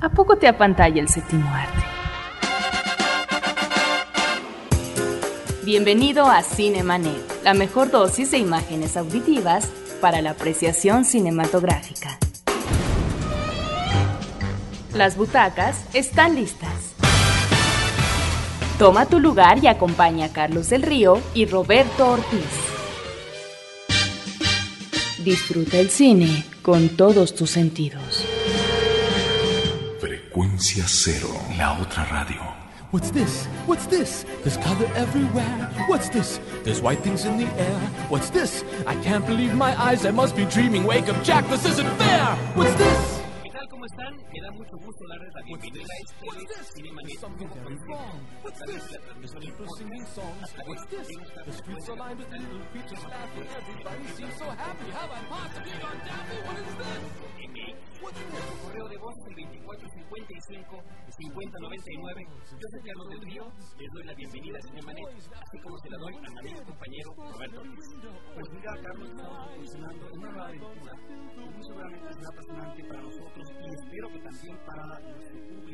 ¿A poco te apantalla el séptimo arte? Bienvenido a Cinemanet, la mejor dosis de imágenes auditivas para la apreciación cinematográfica. Las butacas están listas. Toma tu lugar y acompaña a Carlos del Río y Roberto Ortiz. Disfruta el cine con todos tus sentidos. Frecuencia cero, la otra radio. What's this? What's this? There's color everywhere. What's this? There's white things in the air. What's this? I can't believe my eyes. I must be dreaming. Wake up, Jack. This isn't fair. What's this? ¿Qué tal? ¿Cómo están? Me da mucho gusto darles la bienvenida a este Cinemanet. Something very wrong. What's this? People singing songs. What's this? The streets are lined with little creatures laughing. Everybody seems so happy. Have I possibly gone daffy? What is this? Correo de voz el 2455 5099. Yo soy Carlos del Río. Les doy la bienvenida a Cinemanet, así como se la doy a mi compañero Roberto. Pues mira, Carlos, estamos funcionando una nueva aventura muy seguramente será apasionante para nosotros y espero que también para nuestro público,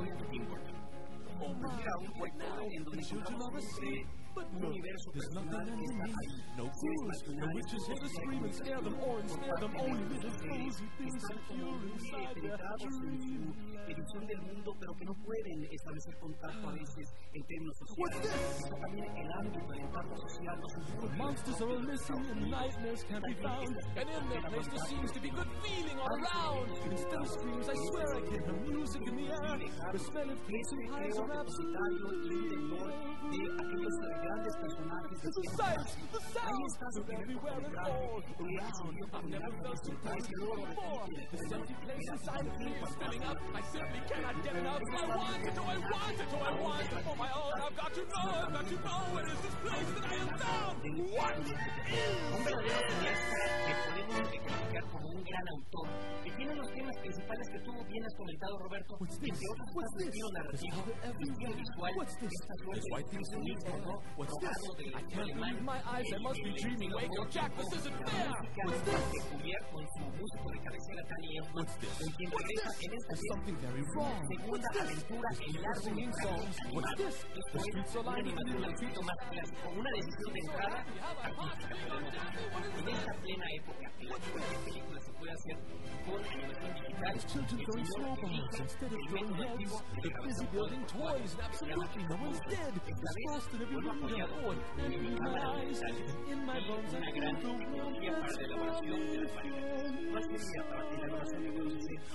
El cadáver de la novia de Tim Burton. Mira, un cuento en donde encontramos siempre un universo personal que está ahí. Seres marginales, Here to scream and scare them or ensnare them. Only little fools who think so están como pure muy inside their dream. edición del mundo, pero que no pueden establecer contacto a veces en términos sociales. También el ámbito del entorno social. Monsters are all missing and nightmares can't be found. And in their place there seems to be good feeling all around. Instead of screams, I swear I can hear music in the air. The smell of es and pies are repositario y un temor grandes personajes de The atrás. the sounds primer everywhere and all cortometraje, que surgió por I've never felt so close before. repite This empty place Mira, inside of me is filling up. I simply cannot get enough. I want it, oh, I want it, oh, I want it for my own. I've got to know, I've got to know what is this place that I am found. What un verdadero cineasta que podemos calificar como un gran autor, que temas principales que tú bien has comentado, Roberto, otros estilo narrativo, su estilo visual, esta suerte de impresionismo, ¿no? Alemán, Jack. This isn't fair. What's this? peculiar con su músico de cabecera, Danny Elfman, What's this? con quien regresa en esta segunda aventura en largo? Esto es una animación más clásico, decisión de entrada artística, podemos decir. En esta plena época la que película se puede hacer con animación digital, Children throwing snowballs instead of throwing heads. They're busy building toys, and absolutely no one's dead. There's frost every window. Oh, and in my eyes. And in my bones, I feel the warmth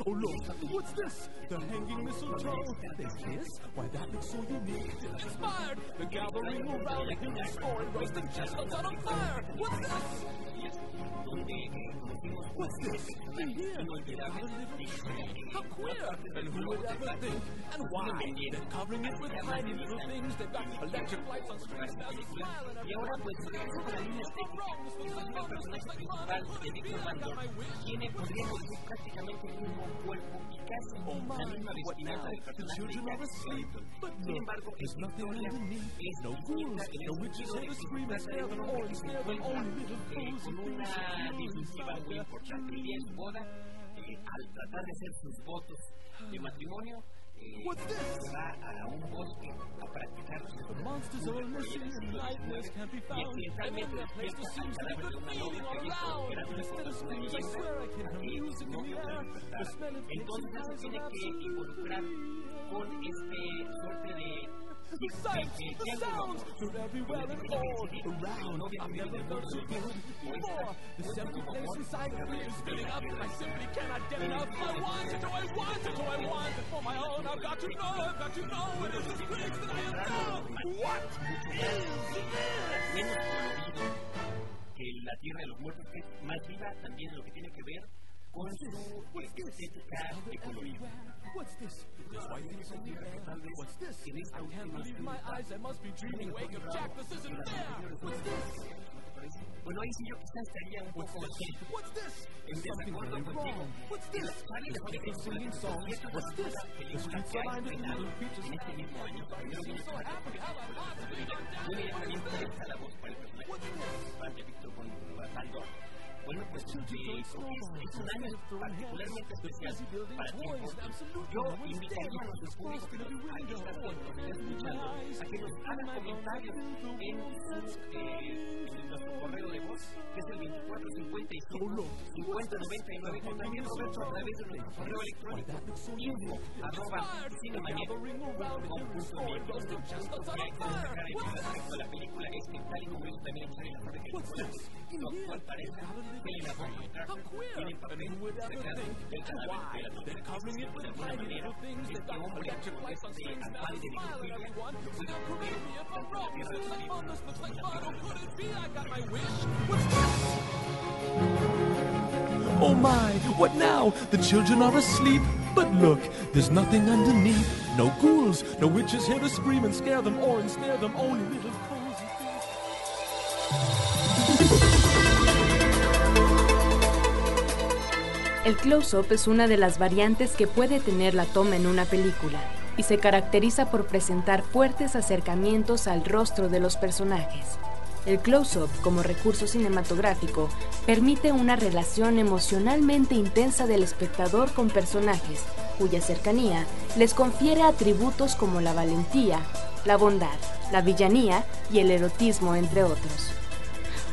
Oh look, what's this? The hanging mistletoe. They kiss? Why that looks so unique. Inspired, the gathering around a human story, roasting chestnuts on fire. What's this? What's this? In here, how queer. And who would ever think? And why? They're covering it with tiny little things. They've got electric lights on screens. There's a smile and Y ahora pues regreso con la línea estética. Entonces el personaje principal de Victor Van Doorn tiene, podríamos decir, prácticamente el mismo cuerpo y casi la misma vestimenta del personaje de Children are Jack asleep, Skellington. but Sin look, embargo, there's esta nothing historia underneath. es No distinta ghouls, en no el witches sentido de here to que scream and se scare trata de them un or hombre que se ensnare them. encuentra Only little eh, fools con who think una so disyuntiva inside muy their importante. El día de su boda, eh, al tratar de hacer sus votos de matrimonio, eh, se va a un bosque a monsters all missing and nightmares can't be y found. Place to be good feeling all around. Instead of screams, I swear I can hear music in the air. The smell of Entonces tiene que involucrar con este suerte de The sights, the sounds, they're everywhere and all around. I've never so good before. This empty place inside me is filling up. I simply cannot get enough. I want it, oh I want it, oh I want it for my own. I've got to know, I've got to know it is this place that I am found. What is this? que la Tierra de los Muertos, es más viva también lo que tiene que ver con su estética de colorido. What's this? Los bailarines son que tal vez What's this? en esta I can't última believe my eyes. I must be dreaming. Wake up, Jack. This isn't fair. What's this? Bueno, ahí sí yo quizás estaría un poco así, What's this? en Something desacuerdo very contigo. wrong. What's this? ¿Sabes de qué People singing songs. What's this? The streets are lined with little preachers. en este mismo año? Primero viene So happy. How about that? Muy bien, también presta Bueno, pues es, es un año particularmente especial para ti. Yo invitaría a nuestro público que nos a escuchando a que nos hagan comentarios en, eh, en nuestro correo de voz, que es el 2455 5099, o también Roberto a través de nuestro correo electrónico info arroba a la película es que tal y como ellos también en la parte que su actual pareja Helena Bonham Carter tiene el papel destacado del cadáver de la novia. De alguna manera, este hombre, este afán de necrofilia, lo puede ocurrir tanto en la tierra de los vivos como en la tierra de los Oh my, what now? The children are asleep. But look, there's nothing underneath. No ghouls, no witches here to scream and scare them or ensnare them. Only little cozy El close-up es una de las variantes que puede tener la toma en una película y se caracteriza por presentar fuertes acercamientos al rostro de los personajes. El close-up, como recurso cinematográfico, permite una relación emocionalmente intensa del espectador con personajes, cuya cercanía les confiere atributos como la valentía, la bondad, la villanía y el erotismo, entre otros.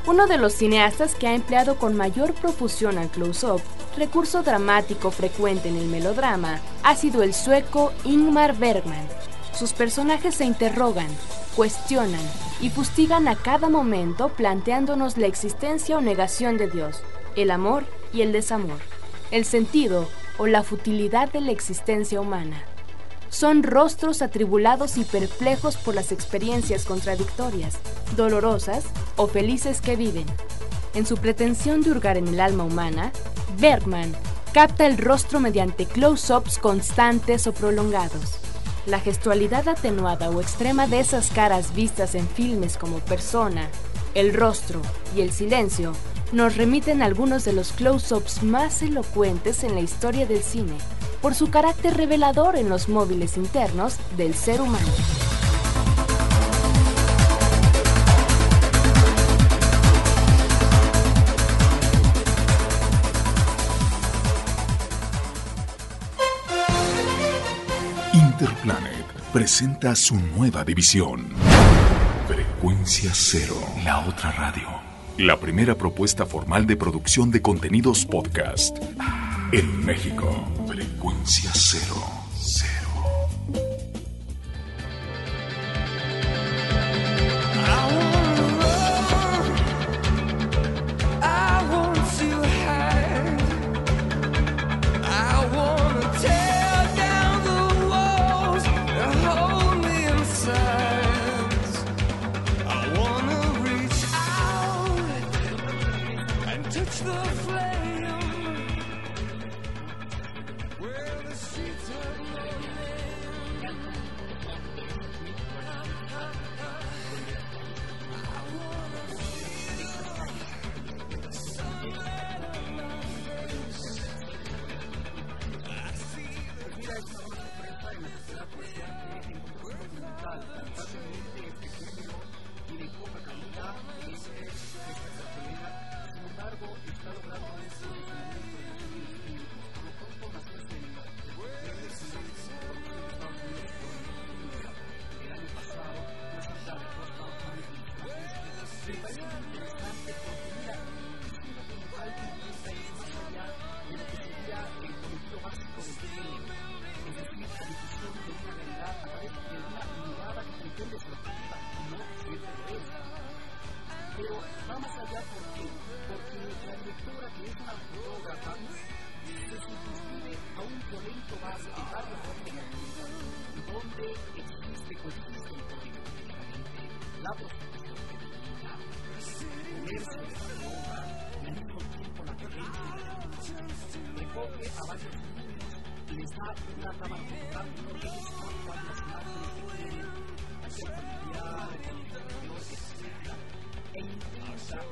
Uno de los cineastas que ha empleado con mayor profusión al close-up, recurso dramático frecuente en el melodrama, ha sido el sueco Ingmar Bergman. Sus personajes se interrogan, cuestionan y fustigan a cada momento planteándonos la existencia o negación de Dios, el amor y el desamor, el sentido o la futilidad de la existencia humana. Son rostros atribulados y perplejos por las experiencias contradictorias, dolorosas o felices que viven. En su pretensión de hurgar en el alma humana, Bergman capta el rostro mediante close-ups constantes o prolongados. La gestualidad atenuada o extrema de esas caras vistas en filmes como Persona, El rostro y El silencio nos remiten a algunos de los close-ups más elocuentes en la historia del cine, por su carácter revelador en los móviles internos del ser humano. Interplanet presenta su nueva división. Frecuencia Cero, la otra radio. La primera propuesta formal de producción de contenidos podcast en México. Frecuencia Cero.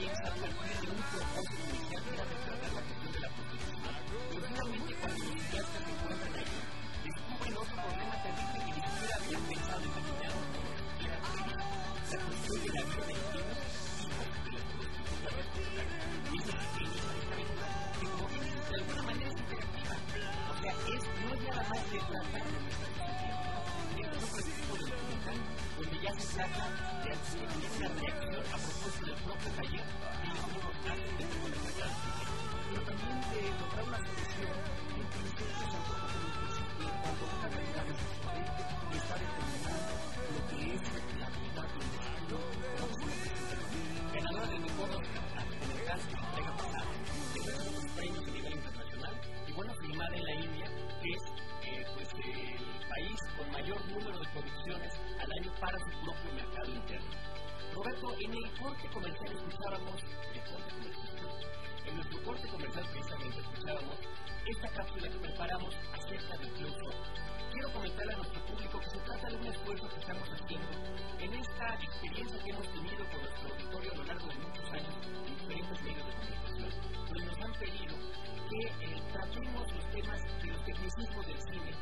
que you minha comercial escuchábamos, el corte comercial, en nuestro corte comercial precisamente escuchábamos esta cápsula que preparamos acerca del close Quiero comentarle a nuestro público que se trata de un esfuerzo que estamos haciendo en esta experiencia que hemos tenido con nuestro auditorio a lo largo de muchos años en diferentes medios de comunicación, donde nos han pedido que eh, tratemos los temas de los tecnicismos del cine,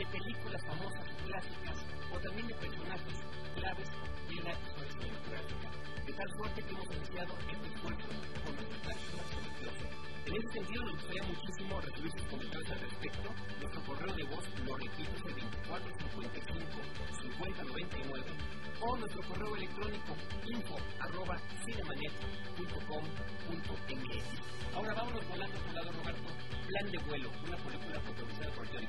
de películas famosas clásicas, o también de personajes claves de la historia cinematográfica. De tal suerte que hemos iniciado este esfuerzo con sobre Close en ese sentido, nos gustaría muchísimo recibir sus comentarios al respecto. Nuestro correo de voz, lo repito, es el 2455-5099 o nuestro correo electrónico info arroba cinemanet.com.mx. Ahora vámonos volando tu lado, Roberto. Plan de vuelo, una película protagonizada por Johnny.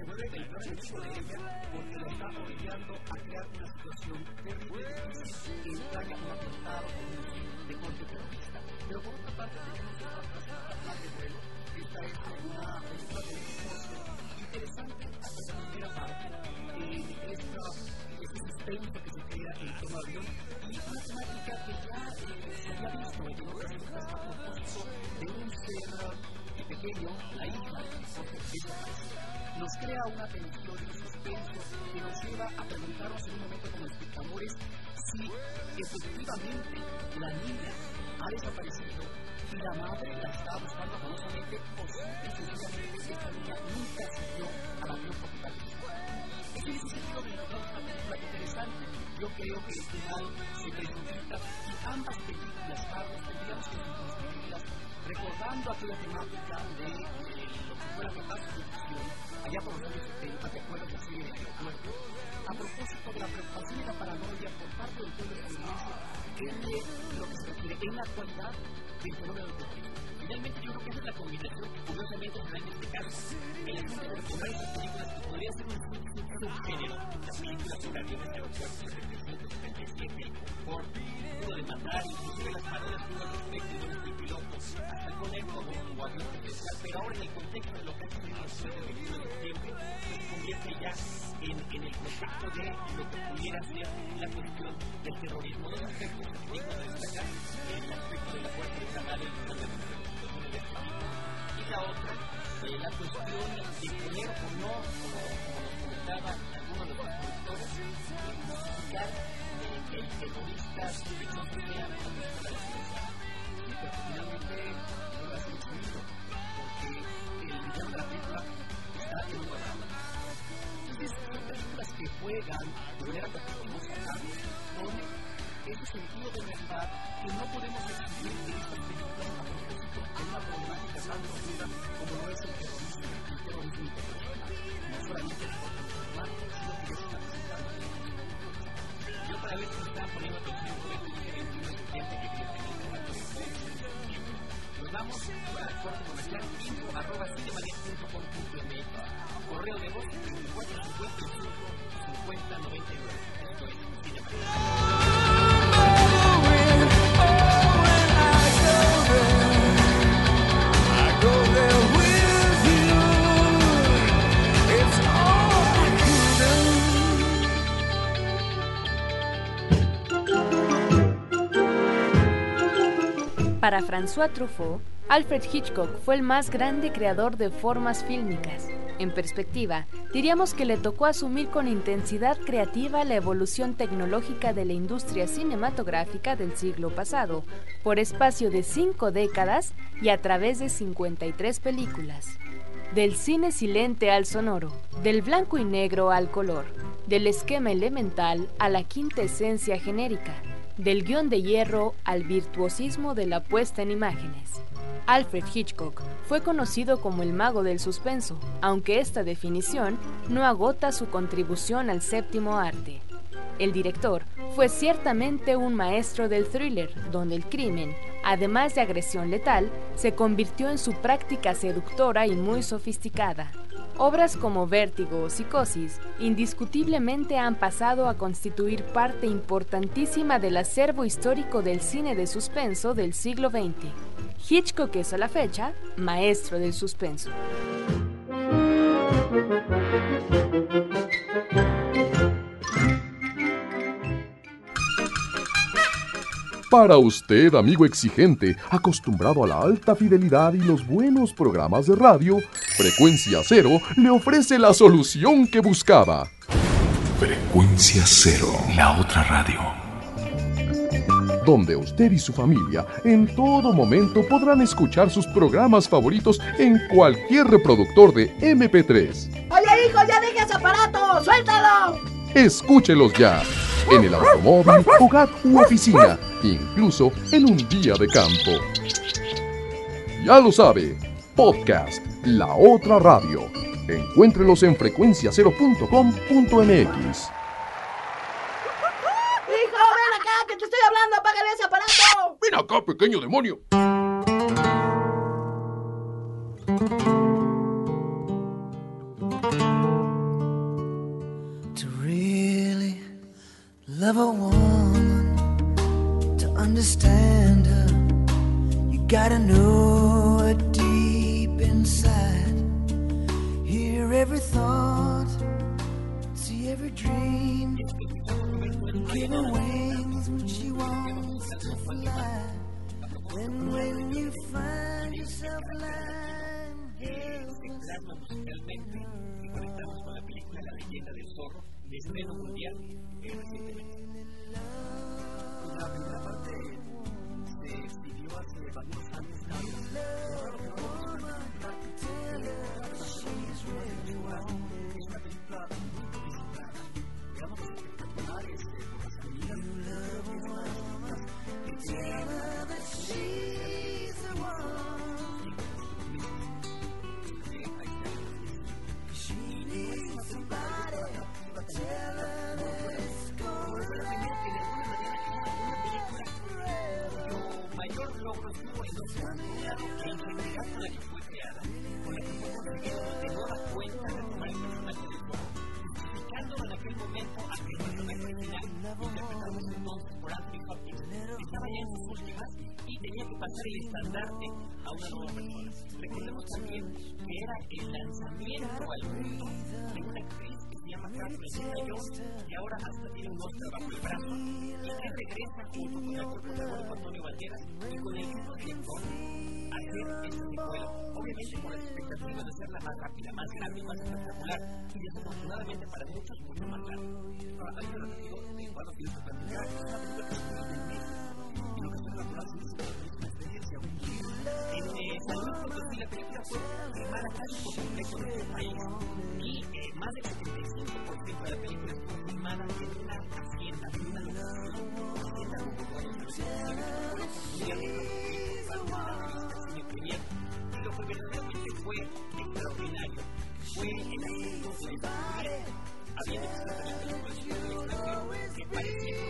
se vuelve el peor de ella porque la está obligando a crear una situación terrible difícil que entraña un atentado de corte terrorista. Pero por otra parte tenemos otra plan de vuelo. Esta es una película de interesante hasta la primera parte. Eh, esta, este suspenso que se crea en torno al avión y una temática que ya se había visto en otras películas a propósito de un ser pequeño, la hija, nos crea una tensión un suspenso que nos lleva a preguntarnos en un momento como espectadores si efectivamente la niña ha desaparecido y la madre la está buscando amorosamente o simple sencillamente esta niña nunca asistió al avión capitalista. Es en ese sentido que encontramos una película interesante. Yo creo que el final se presenta y ambas películas, recordando aquella temática de eh, lo que fue la catástrofe allá por los años 70, ¿te acuerdas la serie de aeropuerto? A propósito de la preocupación y la paranoia por parte del pueblo estadounidense en lo que se refiere en la actualidad del fenómeno del terrorismo. Finalmente, yo creo que esa es la combinación que curiosamente se da en este caso. El asunto de recordar esas películas que podría ser un subgénero, las películas sobre aviones de aeropuertos 75, 77, el confort, pudo demandar, inclusive las parodias que hubo al respecto de este piloto, hasta poner como un presidencial, pero ahora en el contexto de lo que ha después del 21 de septiembre, se convierte ya en, en el de lo que pudiera ser la cuestión del terrorismo. Dos aspectos que tengo que destacar, el aspecto de la Fuerza Armada y el de y la otra, eh, la cuestión de poner o no, como, comentaba algunos de los productores, justificar eh, el terrorista François Truffaut, Alfred Hitchcock fue el más grande creador de formas fílmicas. En perspectiva, diríamos que le tocó asumir con intensidad creativa la evolución tecnológica de la industria cinematográfica del siglo pasado, por espacio de cinco décadas y a través de 53 películas. Del cine silente al sonoro, del blanco y negro al color, del esquema elemental a la quinta esencia genérica, del guion de hierro al virtuosismo de la puesta en imágenes. Alfred Hitchcock fue conocido como el mago del suspenso, aunque esta definición no agota su contribución al séptimo arte. El director fue ciertamente un maestro del thriller, donde el crimen, además de agresión letal, se convirtió en su práctica seductora y muy sofisticada. Obras como Vértigo o Psicosis indiscutiblemente han pasado a constituir parte importantísima del acervo histórico del cine de suspenso del siglo XX. Hitchcock es a la fecha maestro del suspenso. Para usted, amigo exigente, acostumbrado a la alta fidelidad y los buenos programas de radio, Frecuencia Cero le ofrece la solución que buscaba. Frecuencia Cero, la otra radio. Donde usted y su familia en todo momento podrán escuchar sus programas favoritos en cualquier reproductor de MP3. Oye, hijo, ya deja ese aparato, suéltalo. Escúchelos ya en el automóvil, hogar u oficina, incluso en un día de campo. Ya lo sabe, podcast La Otra Radio. Encuéntrelos en frecuenciacero.com.mx. Hijo, ven acá, que te estoy hablando, apágale ese aparato. Ven acá, pequeño demonio. Musicalmente y conectamos con la película La leyenda del zorro de estreno mundial eh, recientemente. Pasar el estandarte a una nueva persona. Recordemos también que era el lanzamiento al mundo de una actriz que se llama Catherine Zeta-Jones, que ahora hasta tiene un Oscar bajo el brazo, y que regresa junto con el protagónico Antonio Banderas y con el mismo director a hacer esta secuela, obviamente con la expectativa de hacerla más rápida, más grande, más espectacular, y desafortunadamente para muchos mucho más larga. Ahora, hay un relativo de cuatro filmes de platicar, es una película que se del mes, y lo que es una experiencia. En San la película fue filmada casi por completo en este país y más del 75% de la película fue filmada en una hacienda, en una hacienda como y lo que verdaderamente fue extraordinario fue el asunto de la había que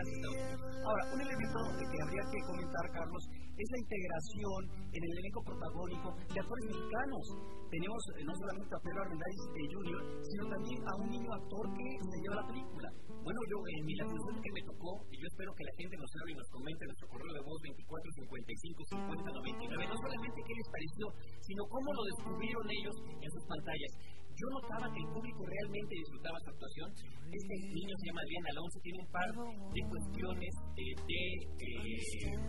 Ahora, un elemento que habría que comentar, Carlos, es la integración en el elenco protagónico de actores mexicanos. Tenemos eh, no solamente a Pedro Armendáriz eh, Jr., sino también a un niño actor que se lleva la película. Bueno, yo en mi la función que me tocó, y yo espero que la gente nos hable y nos comente en nuestro correo de voz 24 55 50 99, no solamente qué les pareció, sino cómo lo descubrieron ellos en sus pantallas. Yo notaba que el público realmente disfrutaba su actuación. Este niño se llama Adrián Alonso, tiene un par de cuestiones eh, de eh,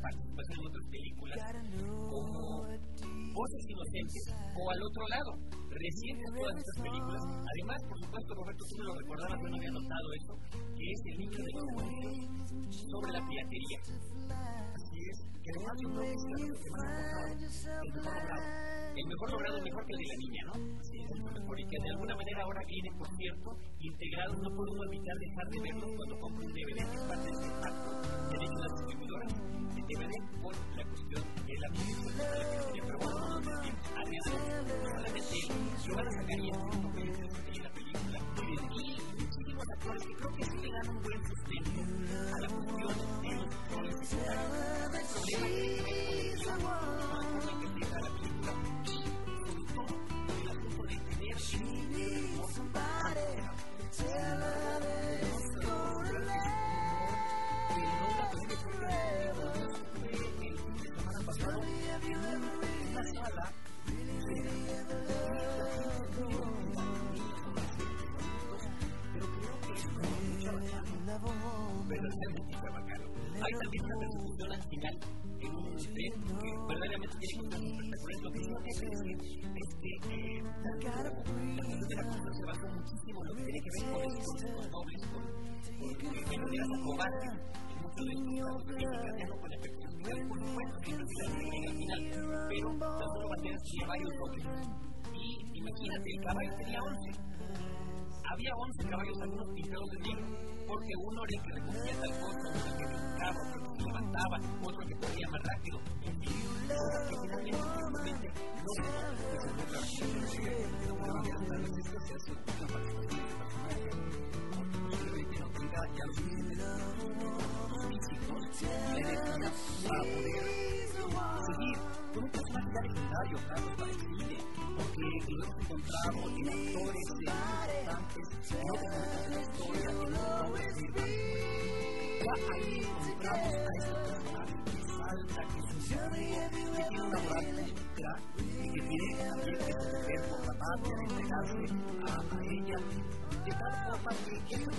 participación en otras películas, como Voces Inocentes, o al otro lado, recientes todas estas películas. Además, por supuesto, Roberto, tú me lo recordabas, yo no había notado eso, que es el niño de los sobre la piratería. Es, que que es el que mejor logrado. El mejor que el de la niña, ¿no? Así es, el mejor. Y que de alguna manera ahora viene, por cierto, integrados, no puedo evitar dejar de verlos cuando compro un DVD, que es parte de este pacto de hecho la distribuidora de DVD por la cuestión de la piratería. Pero bueno, no solamente la película, y muchísimos actores que creo que sí le dan un buen sustento a la cuestión de los roles Hay también una persecución al final en un tren que verdaderamente tiene cosas espectaculares. Lo que que decir es que eh, la cuestión de la cosa se basa muchísimo en lo que tiene que ver con dobles, de efectos por supuesto, siempre se al final, pero tan solo varios dobles. Y imagínate, el caballo tenía 11 había 11 caballos algunos pintados de negro, porque uno era el que recogía tal cosa, uno el que brincaba, otro el que levantaba, otro el que corría más rápido, en fin, cosas que finalmente simplemente no se de alguna manera tal vez esto se hace una participación de personaje, porque posiblemente no tenga ya los suficientes físicos y la energía para poder seguir con un personaje ya legendario, Carlos, para el cine, porque lo hemos encontrado en actores de importantes, no la historia, Ya ahí encontramos a este personaje que salta, que es que tiene una moral pública y que tiene también que por la hacia entregarse a, a ella de que es que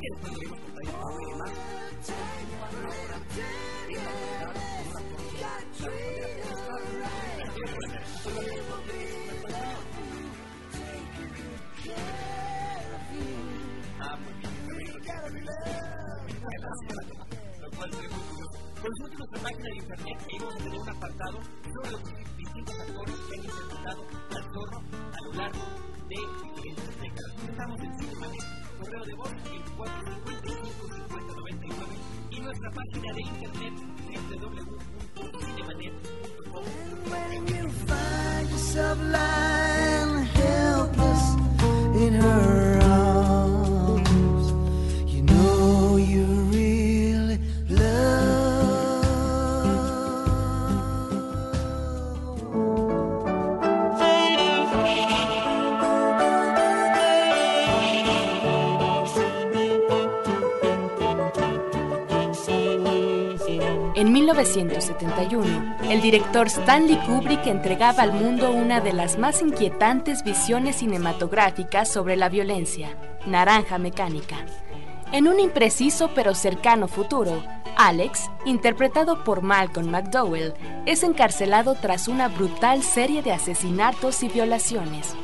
que Pau y demás Consulte nuestra página de internet y vamos a tener un apartado sobre los distintos actores que han interpretado al zorro a lo largo de diferentes décadas. Estamos en Cinemanet, correo de voz 2455 y nuestra página de internet www.cinemanet.com. 1971, el director Stanley Kubrick entregaba al mundo una de las más inquietantes visiones cinematográficas sobre la violencia, Naranja Mecánica. En un impreciso pero cercano futuro, Alex, interpretado por Malcolm McDowell, es encarcelado tras una brutal serie de asesinatos y violaciones.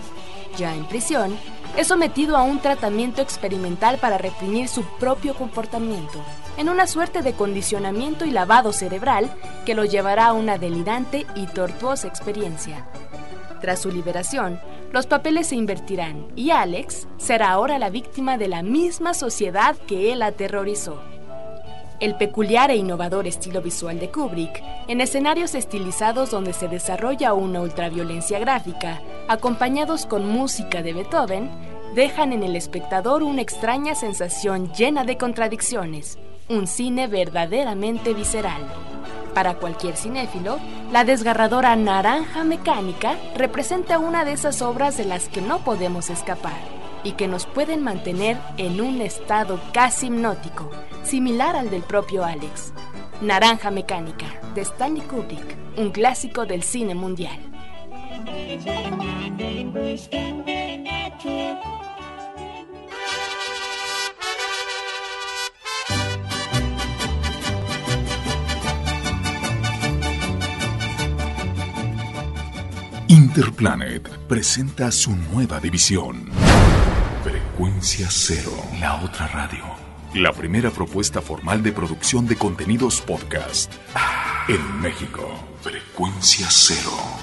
Ya en prisión, es sometido a un tratamiento experimental para reprimir su propio comportamiento, en una suerte de condicionamiento y lavado cerebral que lo llevará a una delirante y tortuosa experiencia. Tras su liberación, los papeles se invertirán y Alex será ahora la víctima de la misma sociedad que él aterrorizó. El peculiar e innovador estilo visual de Kubrick, en escenarios estilizados donde se desarrolla una ultraviolencia gráfica, acompañados con música de Beethoven, dejan en el espectador una extraña sensación llena de contradicciones, un cine verdaderamente visceral. Para cualquier cinéfilo, la desgarradora Naranja Mecánica representa una de esas obras de las que no podemos escapar y que nos pueden mantener en un estado casi hipnótico, similar al del propio Alex. Naranja Mecánica, de Stanley Kubrick, un clásico del cine mundial. Interplanet presenta su nueva división. Frecuencia Cero, la otra radio. La primera propuesta formal de producción de contenidos podcast en México. Frecuencia Cero.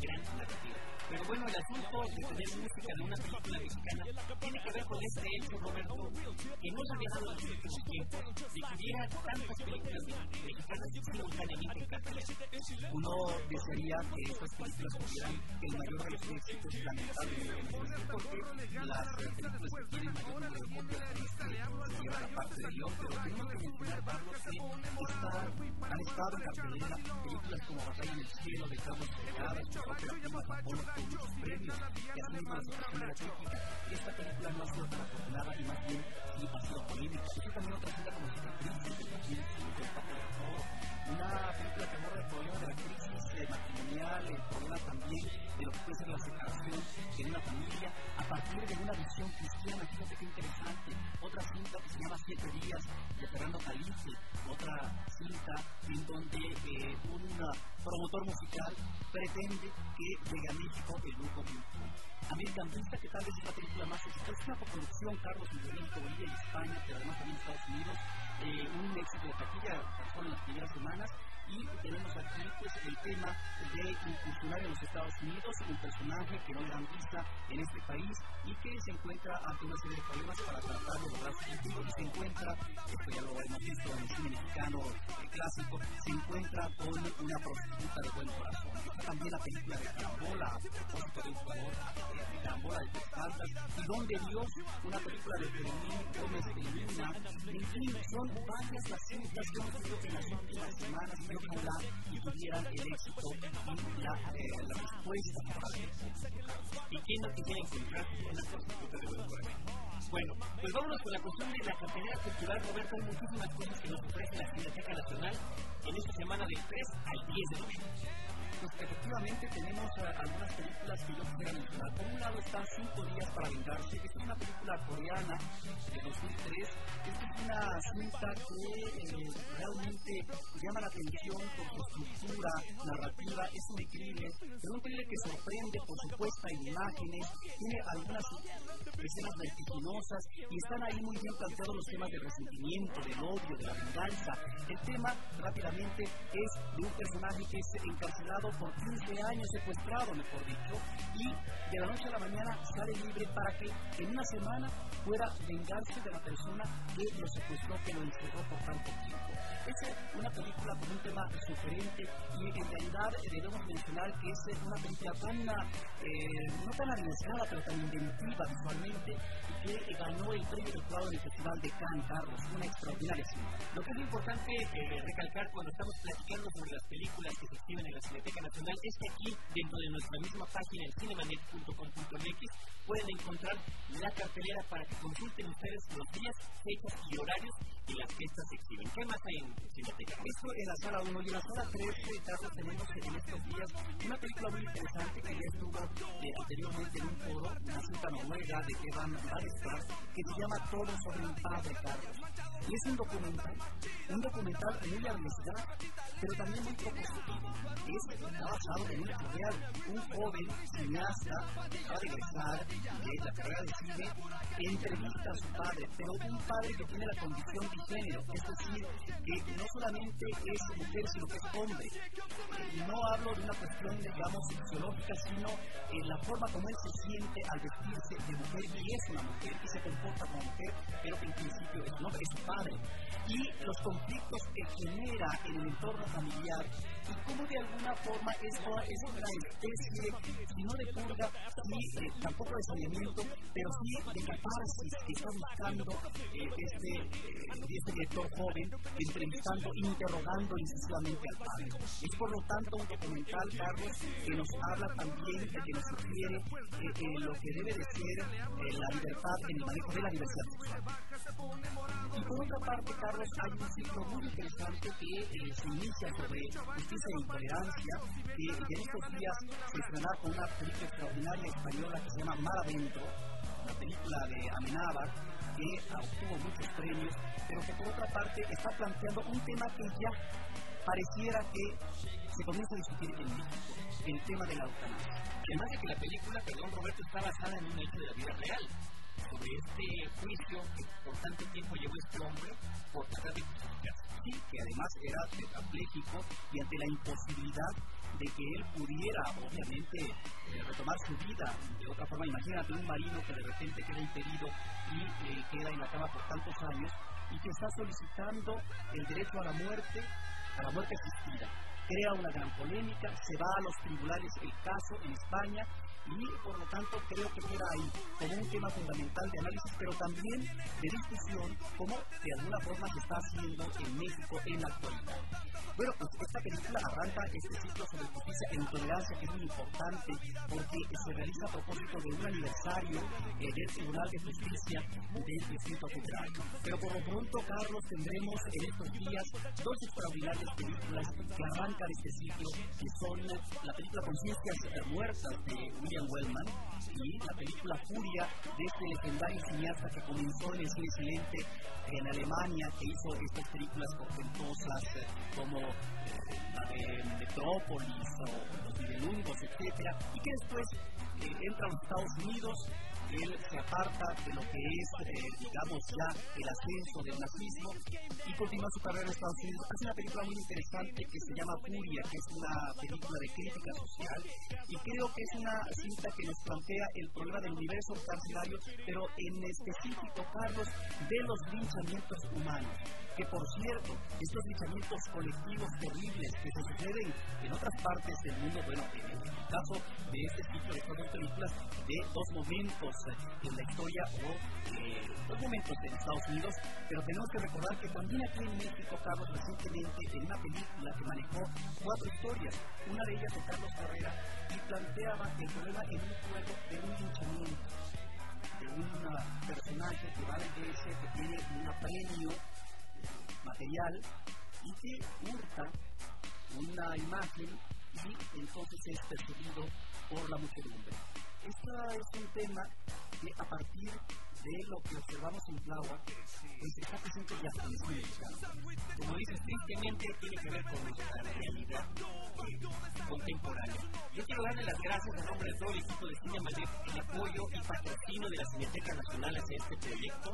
Gran narrativa. Pero bueno, el asunto música de una película mexicana tiene que ver con este hecho, Roberto, que no se había dado el último tiempo, de que hubiera tantas películas mexicanas simultáneamente en. Uno desearía que estas películas tuvieran el mayor de los éxitos lamentablemente porque las películas que tienen mayor número de copias llevan la parte de pero que está- han estado películas como Batalla en el Cielo de muchos premios de la crítica. Esta película no ha sido tan afortunada y más bien sí ha sido polémica. Eso también otra cinta como Cicatrices, también fue el papel de todo. Una película que aborda el problema de la crisis eh, matrimonial, el problema también de lo que puede ser la separación en una familia a partir de una visión cristiana fíjate qué interesante. Otra cinta que se llama Siete Días de Fernando Calice, otra cinta en donde eh, un promotor musical pretende que llegue a México grupo American Vista, que tal vez es la película más exitosa, es una coproducción, Carlos, México, Bolivia y España, pero además también Estados Unidos, eh, un éxito de taquilla, pasó en las primeras semanas, y tenemos aquí pues el tema de incursionar en los Estados Unidos, un personaje que no le dan vista en este país y que se encuentra ante una serie de problemas para tratar de lograr su y se encuentra, esto ya lo hemos visto en el cine mexicano clásico, se encuentra con una prostituta de buen corazón. También la película de Carambola, a propósito de un jugador de Carambola de y Donde Dios, una película de Fermín Gómez de Luna, en fin, son varias las cintas que hemos visto en las últimas semanas, y tuvieran el éxito y la, eh, la respuesta ¿Y quién no quisiera encontrar una prostituta de buen? Bueno, pues vámonos con la cuestión de la cartelera cultural, Roberto. Hay muchísimas cosas que nos ofrece la Cineteca Nacional en esta semana del 3 al 10 de noviembre pues efectivamente tenemos uh, algunas películas que yo quisiera mencionar. Por un lado está Cinco días para vengarse, que es una película coreana de 2003. Esta es una cinta que eh, realmente llama la atención por su estructura narrativa. Es un increíble, pero un thriller que sorprende por su puesta en imágenes. Tiene algunas escenas vertiginosas y están ahí muy bien planteados los temas del resentimiento, del odio, de la venganza. El tema, rápidamente, es de un personaje que es encarcelado por 15 años secuestrado, mejor dicho, y de la noche a la mañana sale libre para que en una semana pueda vengarse de la persona que lo secuestró, que lo encerró por tanto tiempo. Es una película con un tema sugerente y en realidad debemos mencionar que es una película tan, eh, no tan arriesgada, pero tan inventiva visualmente, que ganó el premio del cuadro en el Festival de Cannes, Carlos, una extraordinaria cinta. Lo que es importante eh, recalcar cuando estamos platicando sobre las películas que se exhiben en la Cineteca Nacional es que aquí, dentro de nuestra misma página en cinemanet.com.mx, pueden encontrar la cartelera para que consulten ustedes los días, fechas y horarios en las que estas se exhiben. ¿Qué más hay en Cineteca? Esto en la sala 1 y en la sala 3, Carlos, tenemos en estos días una película muy interesante que ya estuvo eh, anteriormente en un foro, una cinta noruega de Evan Que se llama Todo sobre un padre, Carlos. Y es un documental, un documental muy arriesgado, pero también muy poco Es, basado en un hecho real. Un joven cineasta acaba de egresar de la carrera de cine, entrevista a su padre, pero un padre que tiene la condición de género, es decir, que no solamente es mujer, sino que es hombre. No hablo de una cuestión, digamos, fisiológica, sino en la forma como él se siente al vestirse de mujer y es una mujer y se comporta como mujer, pero que en principio es un es padre. Y los conflictos que genera en el entorno familiar y cómo de alguna forma esto es una especie, si no de purga, ni eh, tampoco de saneamiento, pero sí de catarsis que está buscando eh, este, eh, este director joven, entrevistando, interrogando incisivamente al padre. Es por lo tanto un documental, Carlos, que nos habla también, que nos sugiere lo que debe de ser la libertad en el manejo de la sexual. Y por otra parte, Carlos, hay un ciclo muy interesante que se inicia sobre justicia e intolerancia, que en estos días se estrenará con una película extraordinaria española que se llama Mar Adentro, una película de Amenábar que obtuvo muchos premios, pero que por otra parte está planteando un tema que ya pareciera que se comienza a discutir en México, el tema de la eutanasia. Además de que la película, perdón Roberto, está basada en un hecho de la vida real, sobre este juicio que por tanto tiempo llevó este hombre por tratar de justificarse que además era tetrapléjico y ante la imposibilidad de que él pudiera, obviamente, eh, retomar su vida de otra forma. Imagínate un marino que de repente queda impedido y eh, queda en la cama por tantos años y que está solicitando el derecho a la muerte, a la muerte asistida. Crea una gran polémica, se va a los tribunales el caso en España y por lo tanto creo que queda ahí como un tema fundamental de análisis, pero también de discusión, como de alguna forma se está haciendo en México en la actualidad. Bueno, pues esta película arranca este ciclo sobre justicia e intolerancia que es muy importante porque se realiza a propósito de un aniversario eh, del Tribunal de Justicia del Distrito Federal. Pero por lo pronto, Carlos, tendremos en estos días dos extraordinarias películas que arrancan este ciclo, que son la película Conciencias Muertas de Julian Wellman y la película Furia de este legendario cineasta que comenzó en el cine silente en Alemania, que hizo estas películas portentosas como eh, la de Metrópolis o Los Nibelungos, etcétera, y que después eh, entra a los Estados Unidos él se aparta de lo que es, eh, digamos, ya el ascenso del nazismo y continúa su carrera en Estados Unidos. Hace una película muy interesante que se llama Furia, que es una película de crítica social y creo que es una cinta que nos plantea el problema del universo carcelario, pero en específico, Carlos, de los linchamientos humanos que por cierto, estos linchamientos colectivos terribles que se suceden en otras partes del mundo, bueno, en el caso de este ciclo de estas películas, de dos momentos en la historia o eh, dos momentos en Estados Unidos, pero tenemos que recordar que también aquí en México, Carlos, recientemente en una película que manejó cuatro historias, una de ellas de Carlos Carrera, y planteaba el problema en un juego de un linchamiento de un personaje que va a la iglesia, que tiene un premio material y que hurta una imagen y entonces es percibido por la muchedumbre. Este es un tema que a partir de lo que observamos en Plaua, pues está presente ya en. Como dices, tristemente tiene que ver con nuestra realidad contemporánea. Yo quiero darle las gracias a nombre de todo el equipo de Cine Manet el apoyo y patrocinio de la Cineteca Nacional hacia este proyecto,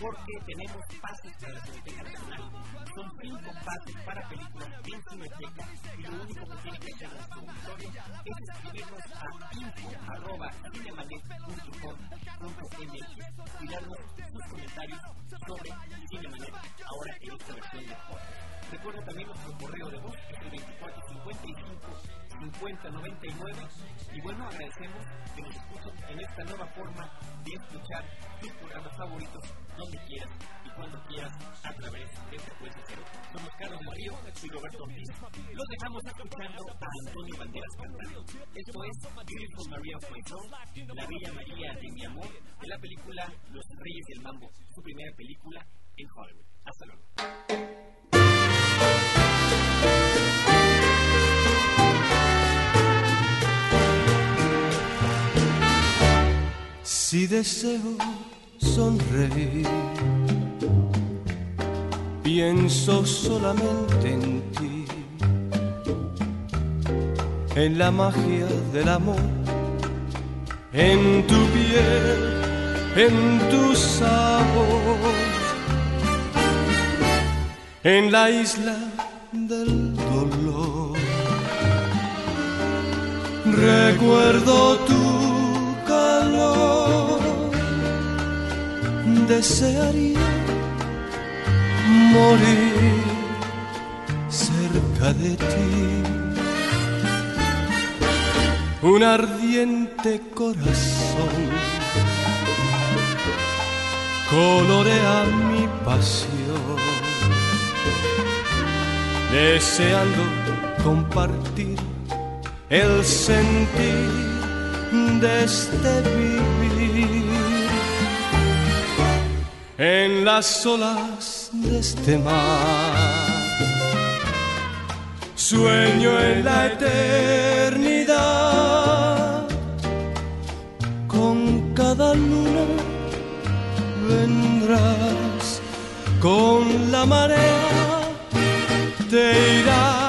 porque tenemos pases para la Cineteca Nacional. Son cinco pases para películas en Cineteca y lo único que tiene que hacer nuestro auditorio es escribirnos a info.cinemanet.com.mx y darnos sus comentarios sobre Cinemanet ahora en esta versión de podcast. Recuerda también nuestro correo de voz, el 2455 5099 y bueno, agradecemos que nos escuchen en esta nueva forma de escuchar tus programas favoritos donde quieras y cuando quieras a través de Frecuencia Cero. Somos Carlos Río y Roberto Ortiz. Los dejamos escuchando a Antonio Banderas cantando. Esto es Beautiful My Soul, La Bella María de mi amor, de la película Los Reyes del Mambo, su primera película en Hollywood. Hasta luego. Si deseo sonreír, pienso solamente en ti, en la magia del amor, en tu piel, en tu sabor, en la isla del dolor. Recuerdo tu desearía morir cerca de ti. Un ardiente corazón colorea mi pasión, deseando compartir el sentir de este vivir en las olas de este mar. Sueño en la eternidad, con cada luna vendrás, con la marea te irás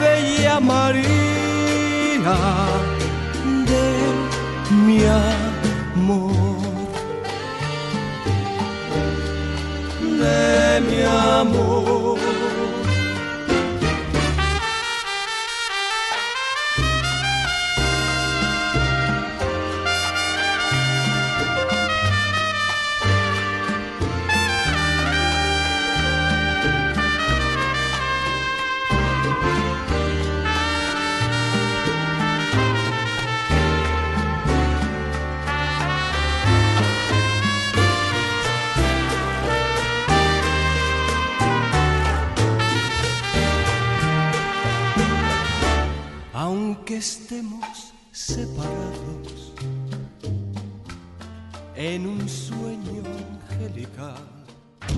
bella María de mi amor, de mi amor.